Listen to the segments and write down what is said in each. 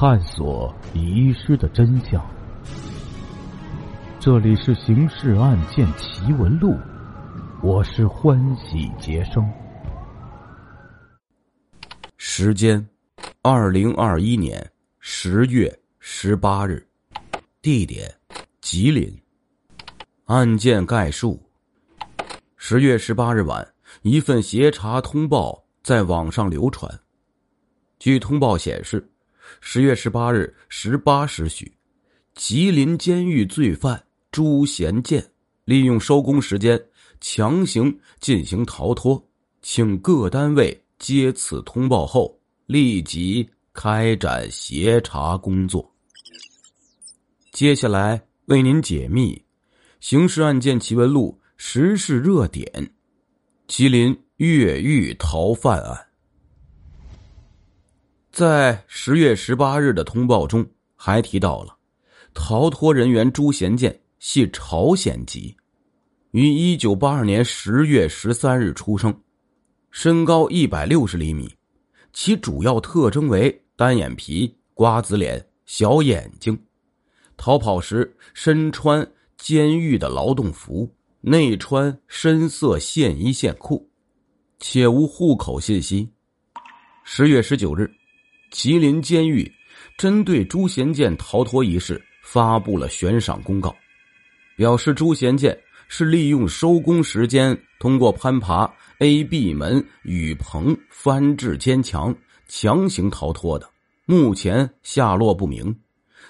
探索遗失的真相。这里是《刑事案件奇闻录》，我是欢喜杰生。时间：二零二一年十月十八日，地点：吉林。案件概述：十月十八日晚，一份协查通报在网上流传。据通报显示，十月十八日十八时许，吉林监狱罪犯朱贤建利用收工时间强行进行逃脱，请各单位接此通报后立即开展协查工作。接下来为您解密。刑事案件奇闻录时事热点：吉林越狱逃犯案。在十月十八日的通报中，还提到了逃脱人员朱贤建系朝鲜籍，于一九八二年十月十三日出生，身高一百六十厘米，其主要特征为单眼皮、瓜子脸、小眼睛，逃跑时身穿。监狱的劳动服，内穿深色线衣线裤，且无户口信息。十月十九日，吉林监狱针对朱贤建逃脱一事发布了悬赏公告，表示朱贤建是利用收工时间，通过攀爬 A、B 门雨棚翻至坚墙，强行逃脱的，目前下落不明。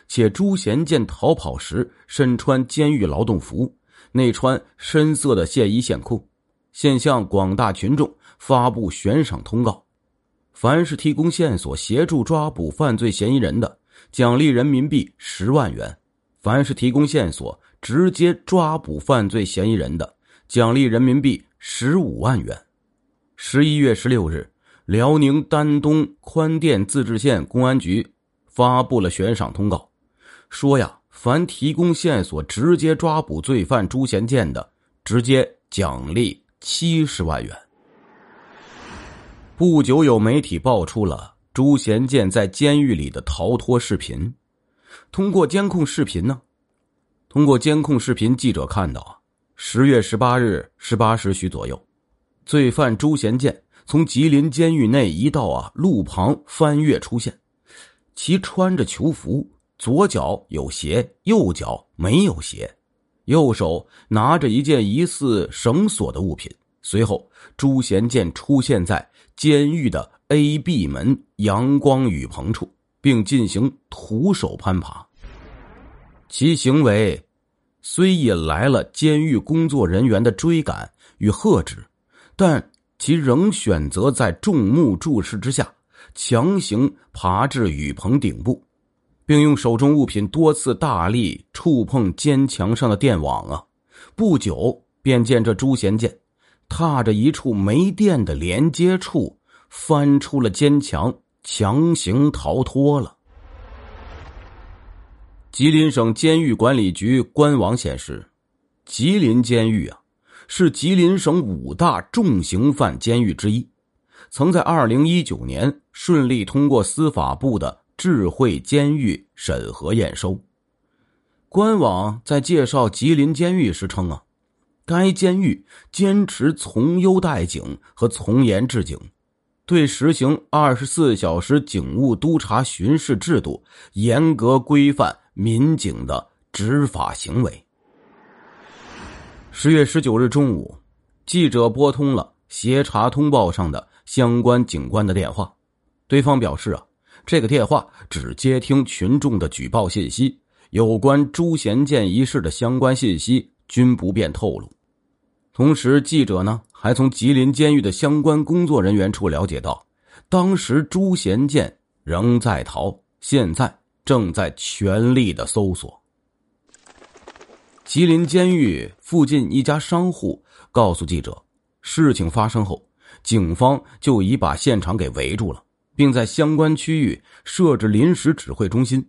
且朱贤建逃跑时身穿监狱劳动服，内穿深色的线衣线裤，现向广大群众发布悬赏通告：凡是提供线索协助抓捕犯罪嫌疑人的，奖励人民币十万元；凡是提供线索直接抓捕犯罪嫌疑人的，奖励人民币十五万元。十一月十六日，辽宁丹东宽甸自治县公安局发布了悬赏通告。说呀，凡提供线索直接抓捕罪犯朱贤建的，直接奖励七十万元。不久，有媒体爆出了朱贤建在监狱里的逃脱视频。通过监控视频呢，通过监控视频，记者看到啊，十月十八日十八时许左右，罪犯朱贤建从吉林监狱内一道啊路旁翻越出现，其穿着囚服。左脚有鞋，右脚没有鞋，右手拿着一件疑似绳索的物品。随后，朱贤建出现在监狱的 A、B 门阳光雨棚处，并进行徒手攀爬。其行为虽引来了监狱工作人员的追赶与喝止，但其仍选择在众目注视之下强行爬至雨棚顶部。并用手中物品多次大力触碰坚墙上的电网啊！不久便见这朱贤建踏着一处没电的连接处翻出了坚墙，强行逃脱了。吉林省监狱管理局官网显示，吉林监狱啊是吉林省五大重刑犯监狱之一，曾在二零一九年顺利通过司法部的。智慧监狱审核验收。官网在介绍吉林监狱时称啊，该监狱坚持从优待警和从严治警，对实行二十四小时警务督查巡视制度，严格规范民警的执法行为。十月十九日中午，记者拨通了协查通报上的相关警官的电话，对方表示啊。这个电话只接听群众的举报信息，有关朱贤建一事的相关信息均不便透露。同时，记者呢还从吉林监狱的相关工作人员处了解到，当时朱贤建仍在逃，现在正在全力的搜索。吉林监狱附近一家商户告诉记者，事情发生后，警方就已把现场给围住了。并在相关区域设置临时指挥中心，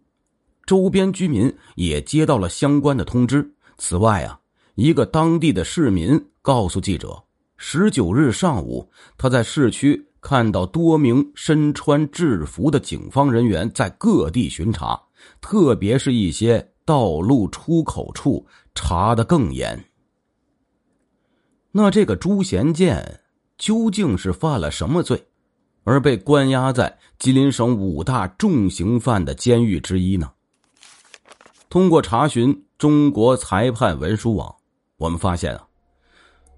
周边居民也接到了相关的通知。此外啊，一个当地的市民告诉记者，十九日上午他在市区看到多名身穿制服的警方人员在各地巡查，特别是一些道路出口处查的更严。那这个朱贤建究竟是犯了什么罪，而被关押在吉林省五大重刑犯的监狱之一呢？通过查询中国裁判文书网，我们发现啊，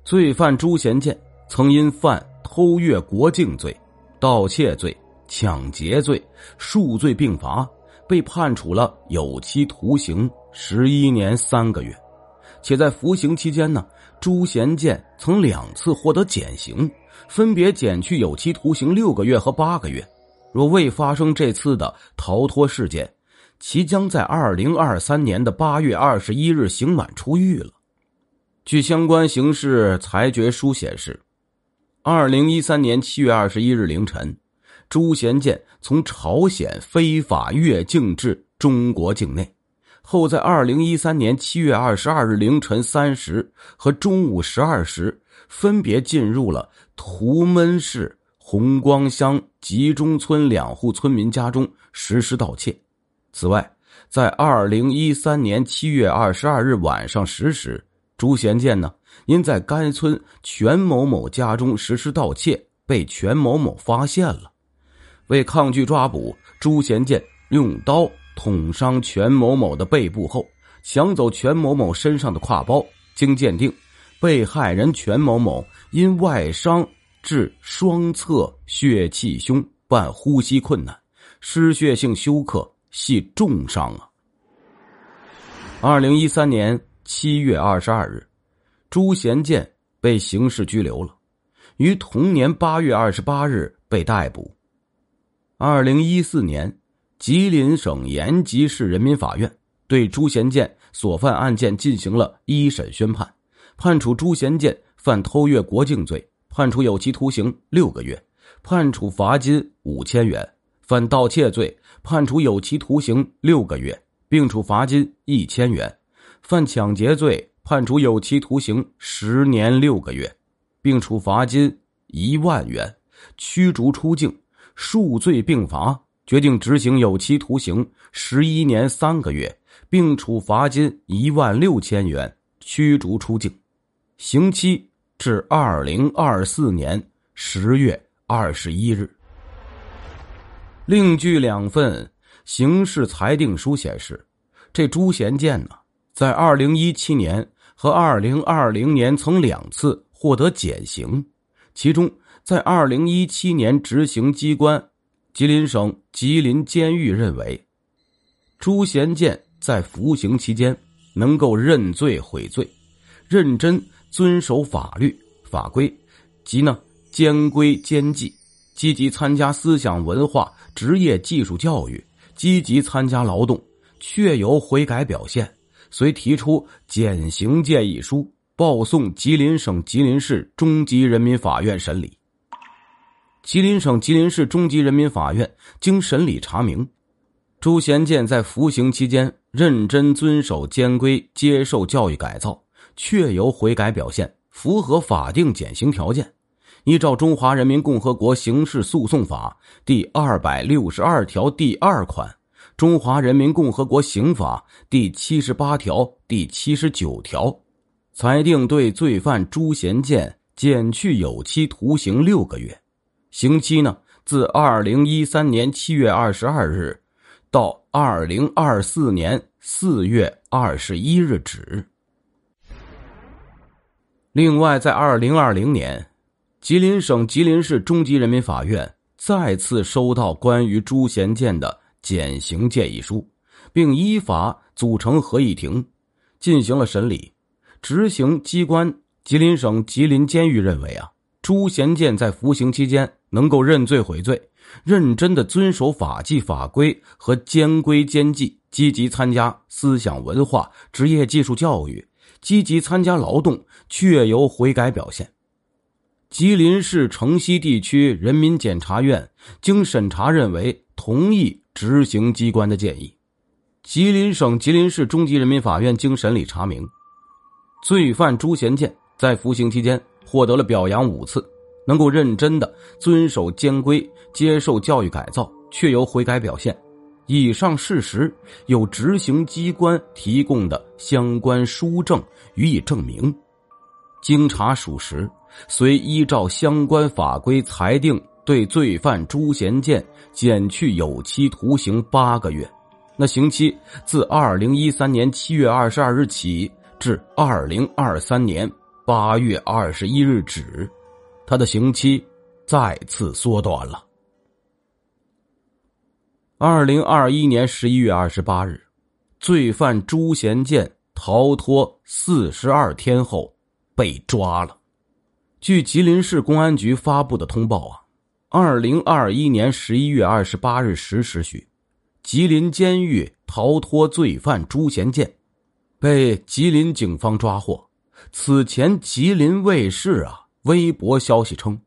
罪犯朱贤建曾因犯偷越国境罪、盗窃罪、抢劫罪数罪并罚，被判处了有期徒刑十一年三个月，且在服刑期间呢。朱贤建曾两次获得减刑，分别减去有期徒刑六个月和八个月。若未发生这次的逃脱事件，其将在二零二三年的八月二十一日刑满出狱了。据相关刑事裁决书显示，二零一三年七月二十一日凌晨，朱贤建从朝鲜非法越境至中国境内。后在二零一三年七月二十二日凌晨三时和中午十二时，分别进入了图们市红光乡集中村两户村民家中实施盗窃。此外，在二零一三年七月二十二日晚上十时，朱贤建呢因在该村全某某家中实施盗窃，被全某某发现了。为抗拒抓捕，朱贤建用刀。捅伤全某某的背部后，抢走全某某身上的挎包。经鉴定，被害人全某某因外伤致双侧血气胸，伴呼吸困难，失血性休克，系重伤啊。二零一三年七月二十二日，朱贤建被刑事拘留了，于同年八月二十八日被逮捕。二零一四年。吉林省延吉市人民法院对朱贤建所犯案件进行了一审宣判，判处朱贤建犯偷越国境罪，判处有期徒刑六个月，判处罚金五千元；犯盗窃罪，判处有期徒刑六个月，并处罚金一千元；犯抢劫罪，判处有期徒刑十年六个月，并处罚金一万元，驱逐出境，数罪并罚。决定执行有期徒刑十一年三个月，并处罚金一万六千元，驱逐出境，刑期至二零二四年十月二十一日。另据两份刑事裁定书显示，这朱贤建呢，在二零一七年和二零二零年曾两次获得减刑，其中在二零一七年执行机关。吉林省吉林监狱认为，朱贤建在服刑期间能够认罪悔罪，认真遵守法律法规，及呢监规监纪，积极参加思想文化、职业技术教育，积极参加劳动，确有悔改表现，遂提出减刑建议书，报送吉林省吉林市中级人民法院审理。吉林省吉林市中级人民法院经审理查明，朱贤建在服刑期间认真遵守监规，接受教育改造，确有悔改表现，符合法定减刑条件。依照《中华人民共和国刑事诉讼法》第二百六十二条第二款，《中华人民共和国刑法》第七十八条第七十九条，裁定对罪犯朱贤建减去有期徒刑六个月。刑期呢，自二零一三年七月二十二日到二零二四年四月二十一日止。另外，在二零二零年，吉林省吉林市中级人民法院再次收到关于朱贤建的减刑建议书，并依法组成合议庭进行了审理。执行机关吉林省吉林监狱认为啊，朱贤建在服刑期间。能够认罪悔罪，认真的遵守法纪法规和监规监纪，积极参加思想文化、职业技术教育，积极参加劳动，确有悔改表现。吉林市城西地区人民检察院经审查认为，同意执行机关的建议。吉林省吉林市中级人民法院经审理查明，罪犯朱贤建在服刑期间获得了表扬五次。能够认真的遵守监规、接受教育改造，确有悔改表现。以上事实有执行机关提供的相关书证予以证明。经查属实，遂依照相关法规裁定，对罪犯朱贤建减去有期徒刑八个月。那刑期自二零一三年七月二十二日起至二零二三年八月二十一日止，他的刑期再次缩短了。二零二一年十一月二十八日，罪犯朱贤建逃脱四十二天后被抓了。据吉林市公安局发布的通报啊，二零二一年十一月二十八日十时许，吉林监狱逃脱罪犯朱贤建被吉林警方抓获。此前，吉林卫视啊微博消息称，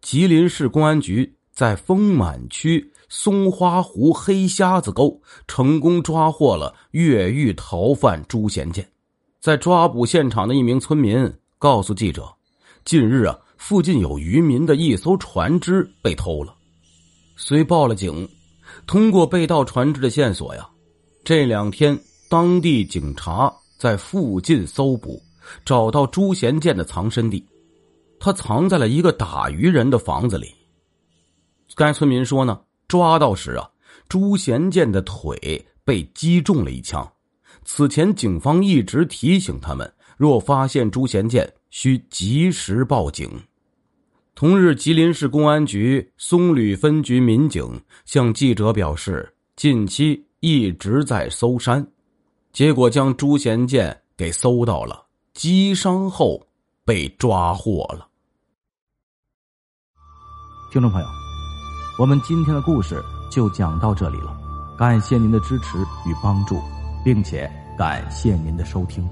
吉林市公安局在丰满区。松花湖黑瞎子沟成功抓获了越狱逃犯朱贤建，在抓捕现场的一名村民告诉记者：“近日啊，附近有渔民的一艘船只被偷了，虽报了警。通过被盗船只的线索呀，这两天当地警察在附近搜捕，找到朱贤建的藏身地，他藏在了一个打渔人的房子里。该村民说呢。”抓到时啊，朱贤建的腿被击中了一枪。此前警方一直提醒他们，若发现朱贤建，需及时报警。同日，吉林市公安局松吕分局民警向记者表示，近期一直在搜山，结果将朱贤建给搜到了，击伤后被抓获了。听众朋友。我们今天的故事就讲到这里了，感谢您的支持与帮助，并且感谢您的收听。